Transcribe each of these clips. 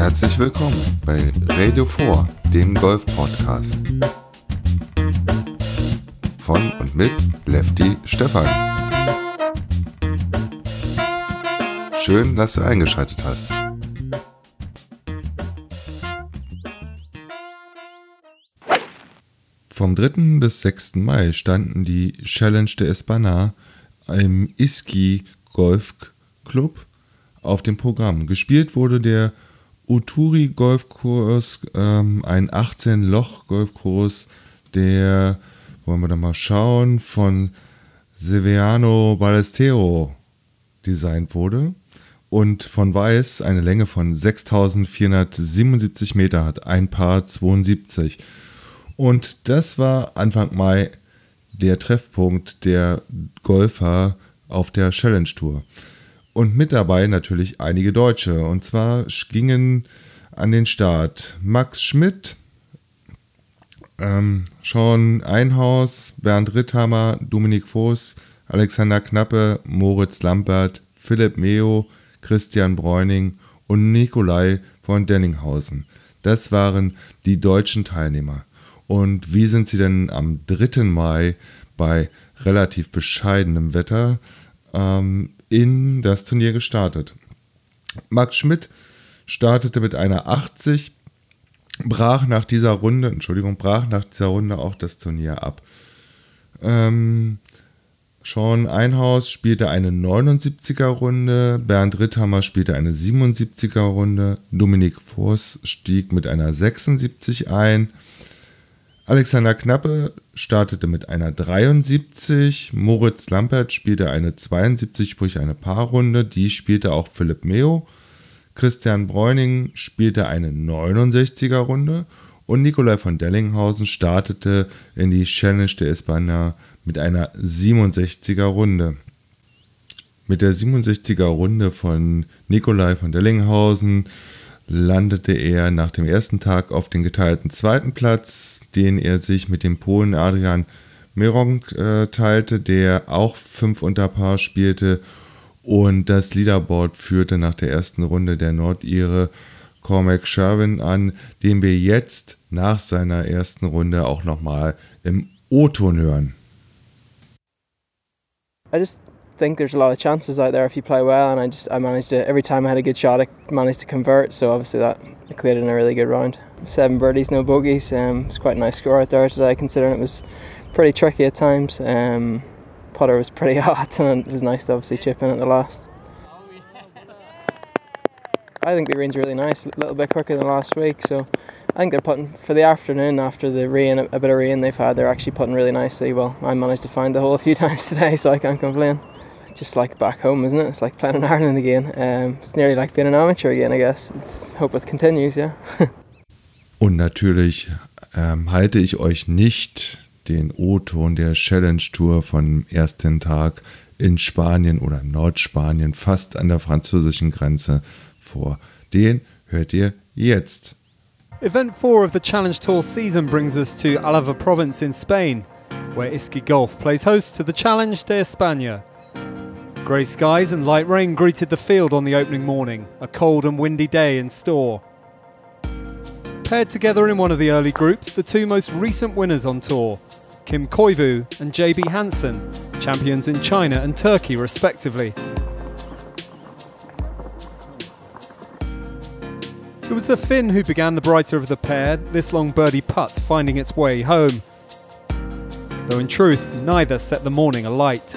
Herzlich willkommen bei Radio 4, dem Golf-Podcast. Von und mit Lefty Stefan. Schön, dass du eingeschaltet hast. Vom 3. bis 6. Mai standen die Challenge de Espana im Iski Golf Club auf dem Programm. Gespielt wurde der Uturi Golfkurs, ähm, ein 18-Loch-Golfkurs, der, wollen wir da mal schauen, von Severiano Ballestero designt wurde und von Weiß eine Länge von 6477 Meter hat, ein Paar 72. Und das war Anfang Mai der Treffpunkt der Golfer auf der Challenge Tour. Und mit dabei natürlich einige Deutsche. Und zwar gingen an den Start Max Schmidt, ähm, Sean Einhaus, Bernd Ritthammer, Dominik Voß, Alexander Knappe, Moritz Lampert, Philipp Meo, Christian Bräuning und Nikolai von Denninghausen. Das waren die deutschen Teilnehmer. Und wie sind sie denn am 3. Mai bei relativ bescheidenem Wetter ähm, in das Turnier gestartet? Max Schmidt startete mit einer 80, brach nach dieser Runde, Entschuldigung, brach nach dieser Runde auch das Turnier ab. Ähm, Sean Einhaus spielte eine 79er Runde, Bernd Ritthammer spielte eine 77er Runde, Dominik Voss stieg mit einer 76 ein, Alexander Knappe startete mit einer 73, Moritz Lampert spielte eine 72, sprich eine Paarrunde, die spielte auch Philipp Meo. Christian Bräuning spielte eine 69er Runde und Nikolai von Dellinghausen startete in die Challenge de Espana mit einer 67er Runde. Mit der 67er Runde von Nikolai von Dellinghausen landete er nach dem ersten Tag auf den geteilten zweiten Platz den er sich mit dem Polen Adrian Meronk äh, teilte, der auch fünf unter Paar spielte. Und das Leaderboard führte nach der ersten Runde der Nordire Cormac Sherwin an, den wir jetzt nach seiner ersten Runde auch nochmal im O-Ton hören. I just think there's a lot of chances out there if you play well, and I just I managed to every time I had a good shot, I managed to convert. So obviously that equated in a really good round. Seven birdies, no bogeys. Um, it's quite a nice score out there today, considering it was pretty tricky at times. Um, putter was pretty hot, and it was nice to obviously chip in at the last. I think the rain's really nice, a little bit quicker than last week. So I think they're putting for the afternoon after the rain, a bit of rain they've had. They're actually putting really nicely. Well, I managed to find the hole a few times today, so I can't complain just like back home, isn't it? It's like playing in Ireland again. Um, it's nearly like being an amateur again, I guess. Let's hope it continues, yeah. Und natürlich ähm, halte ich euch nicht den O-Ton der Challenge Tour vom ersten Tag in Spanien oder Nordspanien, fast an der französischen Grenze vor. Den hört ihr jetzt. Event 4 of the Challenge Tour season brings us to Alava province in Spain, where Iski Golf plays host to the Challenge de España. Grey skies and light rain greeted the field on the opening morning, a cold and windy day in store. Paired together in one of the early groups, the two most recent winners on tour, Kim Koivu and JB Hansen, champions in China and Turkey respectively. It was the Finn who began the brighter of the pair, this long birdie putt finding its way home. Though in truth, neither set the morning alight.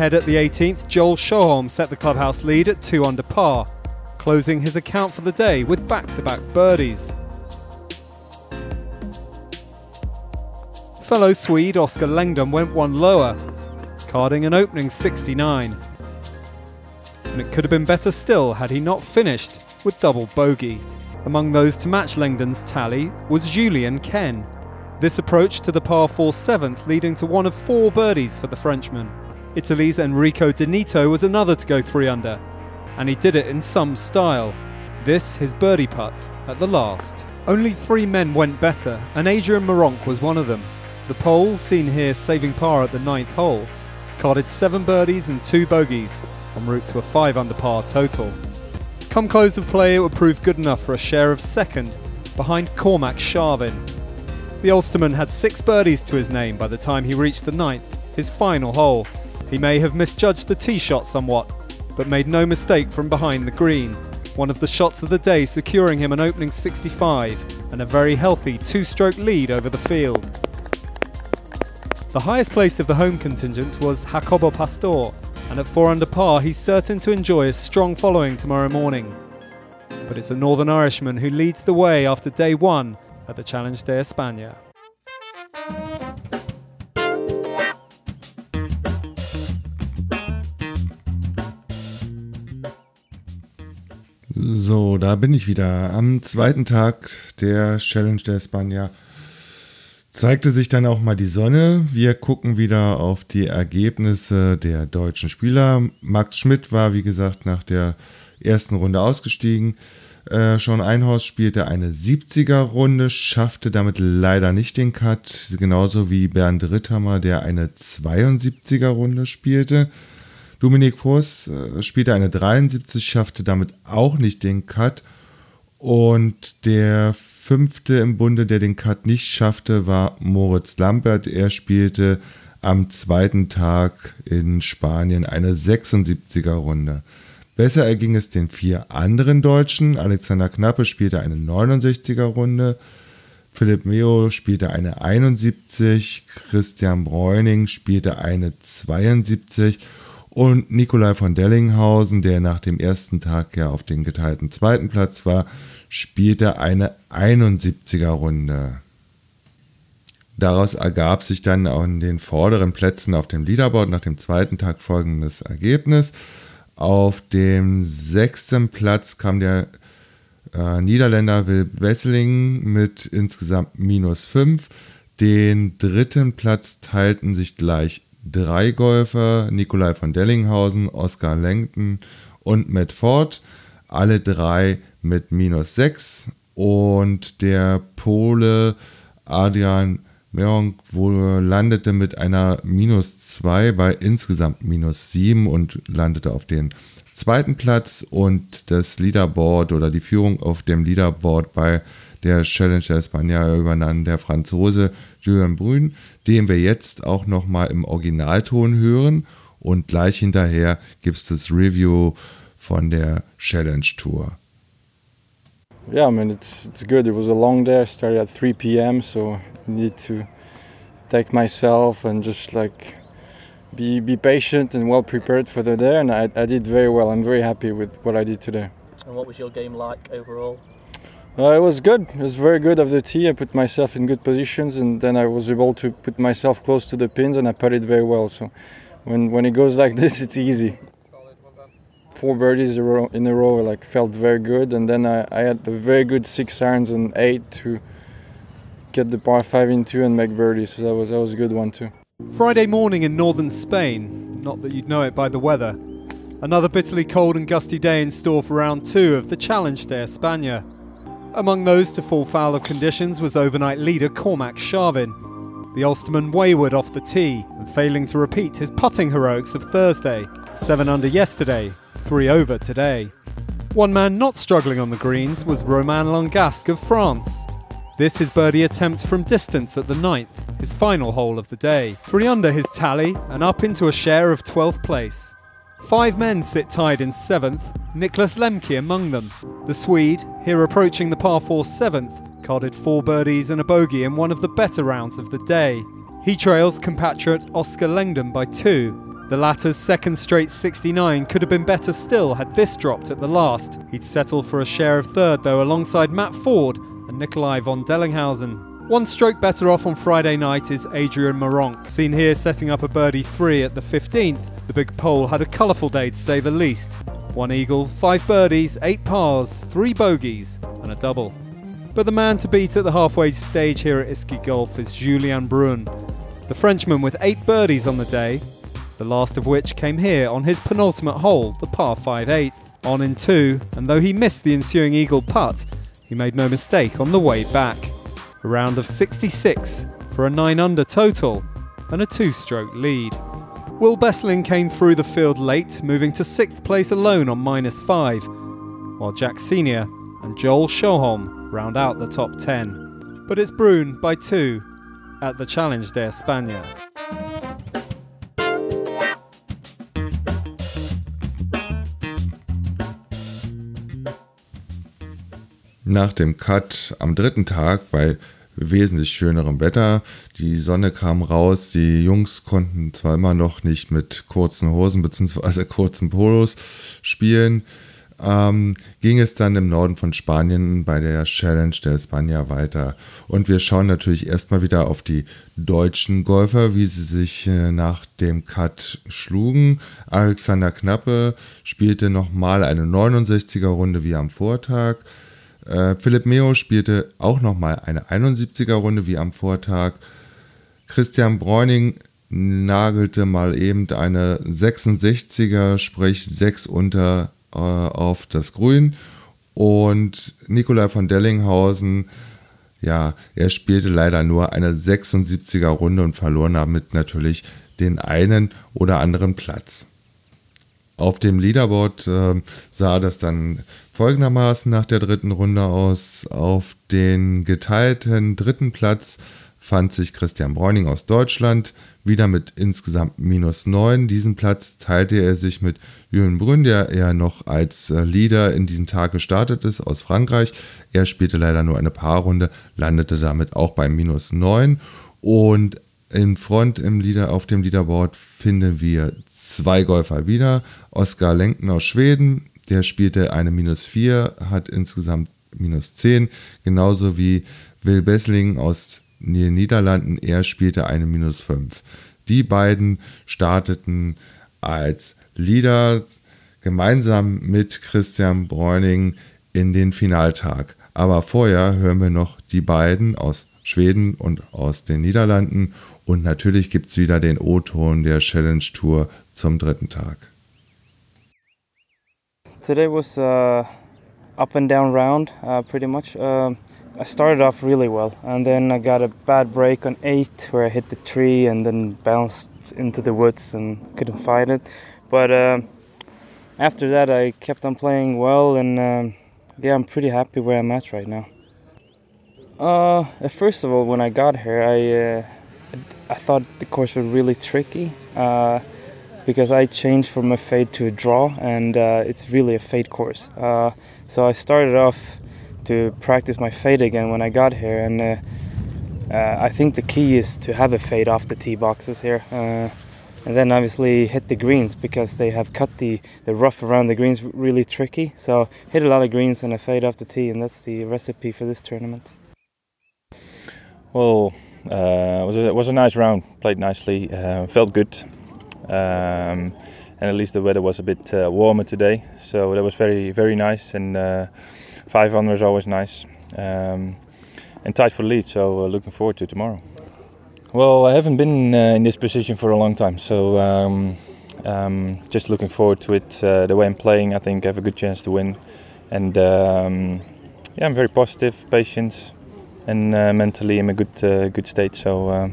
Ahead at the 18th, Joel Shoholm set the clubhouse lead at 2 under par, closing his account for the day with back to back birdies. Fellow Swede Oscar Langdon went one lower, carding an opening 69. And it could have been better still had he not finished with double bogey. Among those to match Langdon's tally was Julian Ken. This approach to the par 4 seventh, leading to one of four birdies for the Frenchman. Italy's Enrico Denito was another to go three under, and he did it in some style. This his birdie putt at the last. Only three men went better, and Adrian Maronk was one of them. The pole, seen here saving par at the ninth hole, carded seven birdies and two bogeys, en route to a 5 under par total. Come close of play, it would prove good enough for a share of second behind Cormac Sharvin. The Ulsterman had six birdies to his name by the time he reached the ninth, his final hole. He may have misjudged the tee shot somewhat, but made no mistake from behind the green. One of the shots of the day securing him an opening 65 and a very healthy two stroke lead over the field. The highest placed of the home contingent was Jacobo Pastor, and at 4 under par he's certain to enjoy a strong following tomorrow morning but it's a Northern Irishman who leads the way after day one at the Challenge de España. Da bin ich wieder. Am zweiten Tag der Challenge der España zeigte sich dann auch mal die Sonne. Wir gucken wieder auf die Ergebnisse der deutschen Spieler. Max Schmidt war, wie gesagt, nach der ersten Runde ausgestiegen. Äh, Sean Einhaus spielte eine 70er-Runde, schaffte damit leider nicht den Cut, genauso wie Bernd Ritthammer, der eine 72er-Runde spielte. Dominik Voss äh, spielte eine 73, schaffte damit auch nicht den Cut. Und der fünfte im Bunde, der den Cut nicht schaffte, war Moritz Lambert. Er spielte am zweiten Tag in Spanien eine 76er Runde. Besser erging es den vier anderen Deutschen. Alexander Knappe spielte eine 69er Runde. Philipp Meo spielte eine 71, Christian Bräuning spielte eine 72 und Nikolai von Dellinghausen, der nach dem ersten Tag ja auf den geteilten zweiten Platz war, spielte eine 71er Runde. Daraus ergab sich dann in den vorderen Plätzen auf dem Leaderboard nach dem zweiten Tag folgendes Ergebnis. Auf dem sechsten Platz kam der äh, Niederländer Will Wesseling mit insgesamt minus 5. Den dritten Platz teilten sich gleich drei Golfer, Nikolai von Dellinghausen, Oscar Langton und Matt Ford, alle drei mit minus 6 und der Pole Adrian Meong landete mit einer minus 2 bei insgesamt minus 7 und landete auf den zweiten Platz und das Leaderboard oder die Führung auf dem Leaderboard bei der Challenge der España übernahm der Franzose Julian Brün, den wir jetzt auch nochmal im Originalton hören und gleich hinterher gibt es das Review von der Challenge Tour. Yeah, I mean it's it's good. It was a long day. I started at 3 p.m. so need to take myself and just like be be patient and well prepared for the day and I, I did very well. I'm very happy with what i did today. And what was your game like overall? Uh, it was good. It was very good of the tee. I put myself in good positions and then i was able to put myself close to the pins and i put it very well. So when when it goes like this it's easy. Four birdies in a row like felt very good and then i, I had a very good six irons and eight to get the par five into and make birdies. So that was that was a good one too. Friday morning in northern Spain. Not that you'd know it by the weather. Another bitterly cold and gusty day in store for round two of the Challenge de España. Among those to fall foul of conditions was overnight leader Cormac Sharvin. The Ulsterman wayward off the tee and failing to repeat his putting heroics of Thursday. Seven under yesterday, three over today. One man not struggling on the greens was Romain Langasque of France. This his birdie attempt from distance at the ninth, his final hole of the day. Three under his tally and up into a share of 12th place. Five men sit tied in seventh, Nicholas Lemke among them. The Swede, here approaching the par 4 seventh, carded four birdies and a bogey in one of the better rounds of the day. He trails compatriot Oscar Langdon by two. The latter's second straight 69 could have been better still had this dropped at the last. He'd settle for a share of third though alongside Matt Ford and Nikolai von Dellinghausen. One stroke better off on Friday night is Adrian Maronk, seen here setting up a birdie 3 at the 15th. The big pole had a colourful day to say the least. One eagle, five birdies, eight pars, three bogeys, and a double. But the man to beat at the halfway stage here at Iski Golf is Julien Brun, the Frenchman with eight birdies on the day, the last of which came here on his penultimate hole, the par 5 8th. On in two, and though he missed the ensuing eagle putt, he made no mistake on the way back. A round of 66 for a 9 under total and a two stroke lead. Will Besseling came through the field late, moving to sixth place alone on minus five, while Jack Senior and Joel Schoholm round out the top 10. But it's Brune by two at the Challenge de España. Nach dem Cut am dritten Tag bei wesentlich schönerem Wetter. Die Sonne kam raus, die Jungs konnten zwar immer noch nicht mit kurzen Hosen bzw. kurzen Polos spielen, ähm, ging es dann im Norden von Spanien bei der Challenge der Spanier weiter. Und wir schauen natürlich erstmal wieder auf die deutschen Golfer, wie sie sich äh, nach dem Cut schlugen. Alexander Knappe spielte nochmal eine 69er Runde wie am Vortag. Äh, Philipp Meo spielte auch nochmal eine 71er Runde wie am Vortag. Christian Bräuning nagelte mal eben eine 66er, sprich 6 unter äh, auf das Grün. Und Nikolai von Dellinghausen, ja, er spielte leider nur eine 76er Runde und verlor damit natürlich den einen oder anderen Platz. Auf dem Leaderboard äh, sah das dann folgendermaßen nach der dritten Runde aus. Auf den geteilten dritten Platz fand sich Christian Bräuning aus Deutschland, wieder mit insgesamt minus 9. Diesen Platz teilte er sich mit Jürgen Brünn, der ja noch als äh, Leader in diesen Tag gestartet ist aus Frankreich. Er spielte leider nur eine Paarrunde, landete damit auch bei minus 9. Und in Front im Leader, auf dem Leaderboard finden wir zwei Golfer wieder. Oskar Lenken aus Schweden, der spielte eine minus 4, hat insgesamt minus 10, genauso wie Will Bessling aus den Niederlanden, er spielte eine minus 5. Die beiden starteten als Leader gemeinsam mit Christian Bräuning in den Finaltag. Aber vorher hören wir noch die beiden aus Schweden und aus den Niederlanden und natürlich gibt es wieder den O-Ton der Challenge Tour zum dritten Tag. Today was uh, up and down round, uh, pretty much. Uh, I started off really well, and then I got a bad break on eight where I hit the tree and then bounced into the woods and couldn't fight it. But uh, after that, I kept on playing well, and um, yeah, I'm pretty happy where I'm at right now. Uh, first of all, when I got here, I uh, I thought the course was really tricky uh, because I changed from a fade to a draw, and uh, it's really a fade course. Uh, so I started off to practice my fade again when I got here, and uh, uh, I think the key is to have a fade off the tee boxes here. Uh, and then obviously hit the greens because they have cut the, the rough around the greens really tricky. So hit a lot of greens and a fade off the tee, and that's the recipe for this tournament. Well, uh, it was a, it was a nice round. Played nicely. Felt good. Um, and at least the weather was a bit uh, warmer today, so that was very very nice. And uh, five under is always nice. Um, and tight for the lead, so uh, looking forward to tomorrow. Well, I haven't been uh, in this position for a long time, so um, um, just looking forward to it. the way I'm playing, I think I have a good chance to win. And um, yeah, I'm very positive, patient, and uh, mentally I'm in a good uh, good state. So uh,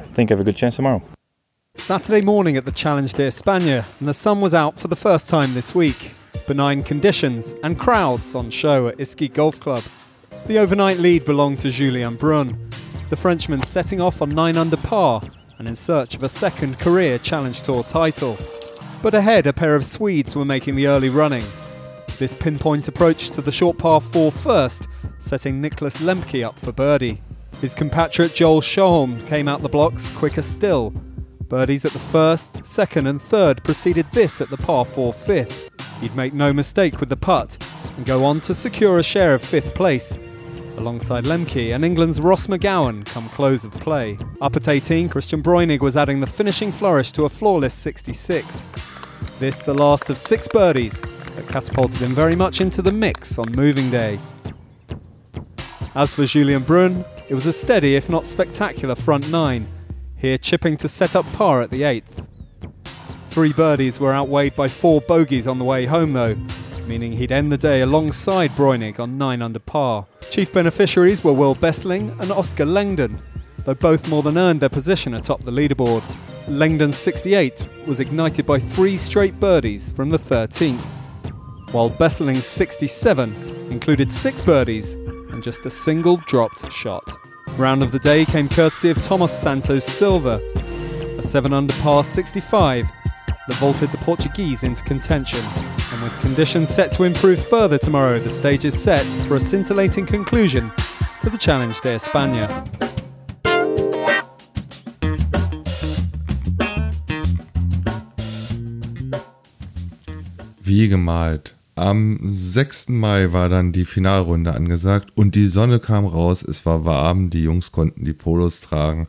I think I have a good chance tomorrow. Saturday morning at the Challenge de España, and the sun was out for the first time this week. Benign conditions and crowds on show at Iski Golf Club. The overnight lead belonged to Julien Brun, the Frenchman setting off on 9 under par and in search of a second career Challenge Tour title. But ahead, a pair of Swedes were making the early running. This pinpoint approach to the short par 4 first setting Nicholas Lemke up for birdie. His compatriot Joel Schoholm came out the blocks quicker still. Birdies at the first, second, and third preceded this at the par 4 fifth. He'd make no mistake with the putt and go on to secure a share of fifth place. Alongside Lemke and England's Ross McGowan come close of play. Up at 18, Christian Bräunig was adding the finishing flourish to a flawless 66. This the last of six birdies that catapulted him very much into the mix on moving day. As for Julian Brun, it was a steady, if not spectacular, front nine, here chipping to set up par at the eighth. Three birdies were outweighed by four bogeys on the way home, though, meaning he'd end the day alongside Bräunig on 9 under par. Chief beneficiaries were Will Bessling and Oscar Langdon, though both more than earned their position atop the leaderboard. Langdon's 68 was ignited by three straight birdies from the 13th, while Besseling's 67 included six birdies and just a single dropped shot. Round of the day came courtesy of Thomas Santos Silva, a 7 under par 65 that vaulted the Portuguese into contention. And with conditions set to improve further tomorrow, the stage is set for a scintillating conclusion to the Challenge de España. Wie gemalt. Am 6. Mai war dann die Finalrunde angesagt und die Sonne kam raus, es war warm, die Jungs konnten die Polos tragen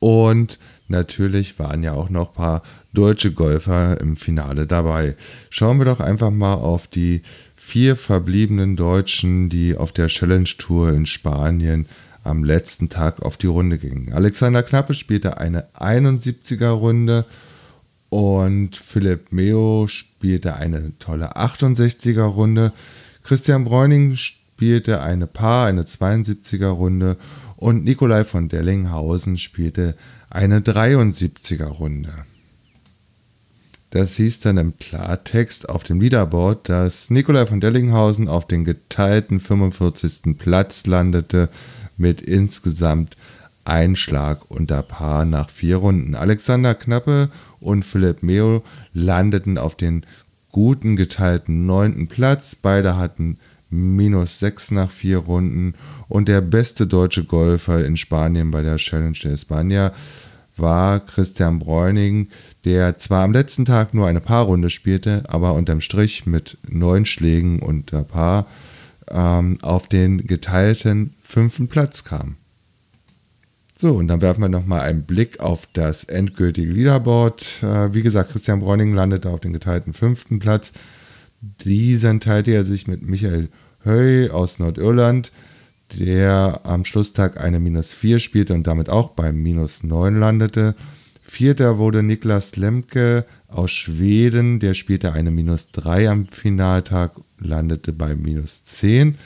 und natürlich waren ja auch noch ein paar deutsche Golfer im Finale dabei. Schauen wir doch einfach mal auf die vier verbliebenen Deutschen, die auf der Challenge Tour in Spanien am letzten Tag auf die Runde gingen. Alexander Knappe spielte eine 71er Runde und Philipp Meo spielte eine tolle 68er Runde. Christian Bräuning spielte eine Paar, eine 72er Runde. Und Nikolai von Dellinghausen spielte eine 73er Runde. Das hieß dann im Klartext auf dem Leaderboard, dass Nikolai von Dellinghausen auf den geteilten 45. Platz landete mit insgesamt ein Schlag unter Paar nach vier Runden. Alexander Knappe und Philipp Meo landeten auf den guten geteilten neunten Platz. Beide hatten minus sechs nach vier Runden. Und der beste deutsche Golfer in Spanien bei der Challenge de España war Christian Bräuning, der zwar am letzten Tag nur eine Paarrunde spielte, aber unterm Strich mit neun Schlägen unter Paar ähm, auf den geteilten fünften Platz kam. So, und dann werfen wir nochmal einen Blick auf das endgültige Leaderboard. Äh, wie gesagt, Christian Bräuning landete auf den geteilten fünften Platz. Diesen teilte er sich mit Michael Höy aus Nordirland, der am Schlusstag eine Minus 4 spielte und damit auch beim Minus 9 landete. Vierter wurde Niklas Lemke aus Schweden, der spielte eine Minus 3 am Finaltag, landete bei Minus 10.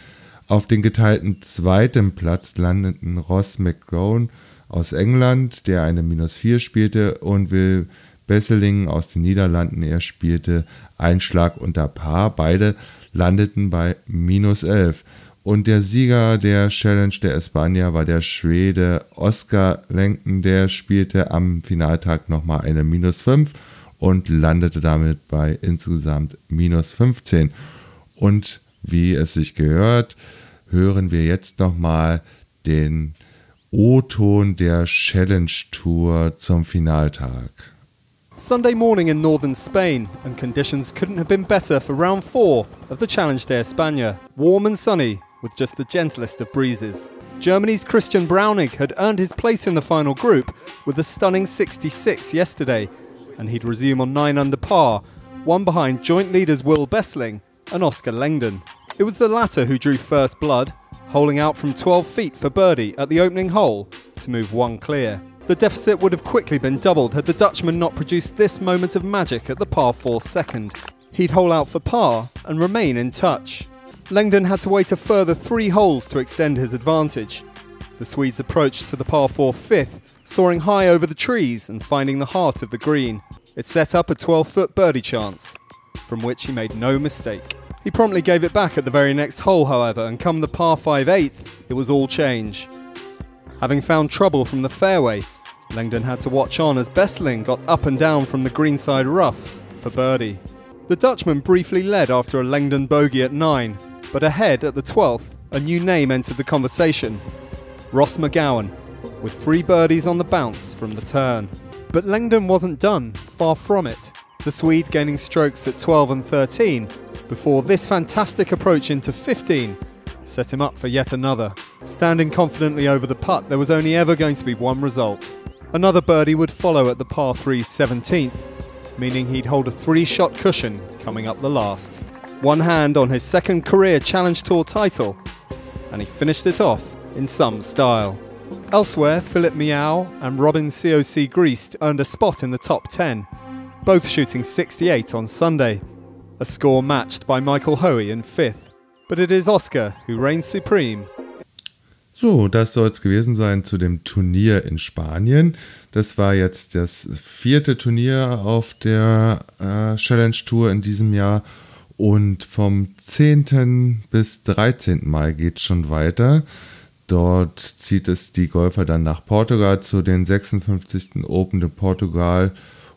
Auf den geteilten zweiten Platz landeten Ross McGowan aus England, der eine Minus 4 spielte, und Will Besseling aus den Niederlanden. Er spielte einen Schlag unter Paar. Beide landeten bei minus 11. Und der Sieger der Challenge der España war der Schwede Oskar Lenken. Der spielte am Finaltag nochmal eine minus 5 und landete damit bei insgesamt minus 15. Und wie es sich gehört, hören wir jetzt nochmal den O-Ton der Challenge Tour zum Finaltag. Sunday morning in northern Spain, and conditions couldn't have been better for round four of the Challenge de España. Warm and sunny, with just the gentlest of breezes. Germany's Christian Braunig had earned his place in the final group with a stunning 66 yesterday, and he'd resume on 9 under par, one behind joint leaders Will Bessling and Oscar Langdon. It was the latter who drew first blood, holing out from 12 feet for birdie at the opening hole to move one clear. The deficit would have quickly been doubled had the Dutchman not produced this moment of magic at the par 4 second. He'd hole out for par and remain in touch. Langdon had to wait a further three holes to extend his advantage. The Swede's approach to the par 4 fifth, soaring high over the trees and finding the heart of the green. It set up a 12 foot birdie chance, from which he made no mistake. He promptly gave it back at the very next hole, however, and come the par 5 eighth, it was all change. Having found trouble from the fairway, Langdon had to watch on as Bessling got up and down from the greenside rough for birdie. The Dutchman briefly led after a Langdon bogey at 9, but ahead at the 12th, a new name entered the conversation Ross McGowan, with three birdies on the bounce from the turn. But Langdon wasn't done, far from it. The Swede gaining strokes at 12 and 13 before this fantastic approach into 15 set him up for yet another. Standing confidently over the putt, there was only ever going to be one result. Another birdie would follow at the par 3 17th, meaning he'd hold a three shot cushion coming up the last. One hand on his second career Challenge Tour title, and he finished it off in some style. Elsewhere, Philip Miao and Robin COC Greased earned a spot in the top 10, both shooting 68 on Sunday, a score matched by Michael Hoey in fifth. But it is Oscar who reigns supreme So, das soll es gewesen sein zu dem Turnier in Spanien. Das war jetzt das vierte Turnier auf der äh, Challenge Tour in diesem Jahr. Und vom 10. bis 13. Mai geht es schon weiter. Dort zieht es die Golfer dann nach Portugal zu den 56. Open de Portugal.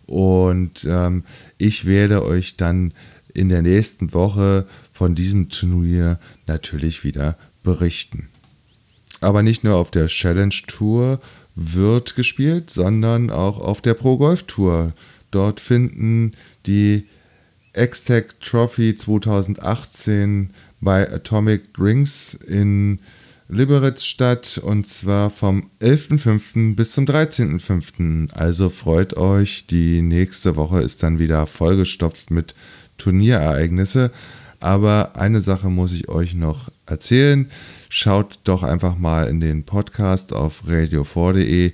Und ähm, ich werde euch dann in der nächsten Woche von diesem Turnier natürlich wieder berichten. Aber nicht nur auf der Challenge Tour wird gespielt, sondern auch auf der Pro Golf Tour. Dort finden die X-Tech Trophy 2018 bei Atomic Rings in Liberec statt und zwar vom 11.05. bis zum 13.05. Also freut euch, die nächste Woche ist dann wieder vollgestopft mit Turnierereignisse. Aber eine Sache muss ich euch noch erzählen. Schaut doch einfach mal in den Podcast auf radio4.de.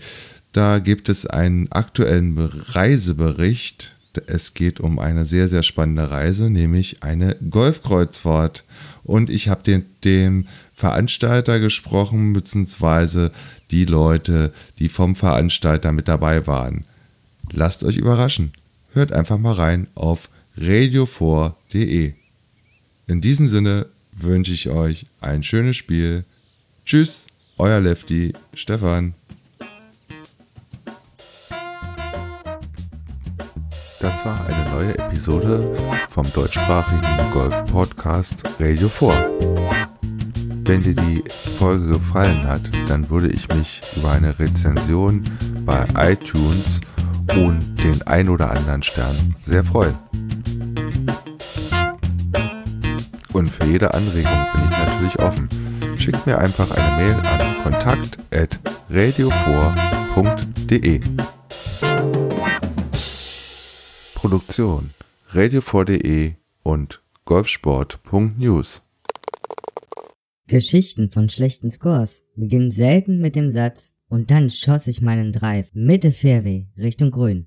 Da gibt es einen aktuellen Reisebericht. Es geht um eine sehr, sehr spannende Reise, nämlich eine Golfkreuzfahrt. Und ich habe den, dem Veranstalter gesprochen, beziehungsweise die Leute, die vom Veranstalter mit dabei waren. Lasst euch überraschen. Hört einfach mal rein auf radio4.de. In diesem Sinne wünsche ich euch ein schönes Spiel. Tschüss, euer Lefty Stefan. Das war eine neue Episode vom deutschsprachigen Golf-Podcast Radio 4. Wenn dir die Folge gefallen hat, dann würde ich mich über eine Rezension bei iTunes und den ein oder anderen Stern sehr freuen. Und für jede Anregung bin ich natürlich offen. Schickt mir einfach eine Mail an kontakt.radio4.de. Produktion radio4.de und golfsport.news. Geschichten von schlechten Scores beginnen selten mit dem Satz und dann schoss ich meinen Drive Mitte Fairway Richtung Grün.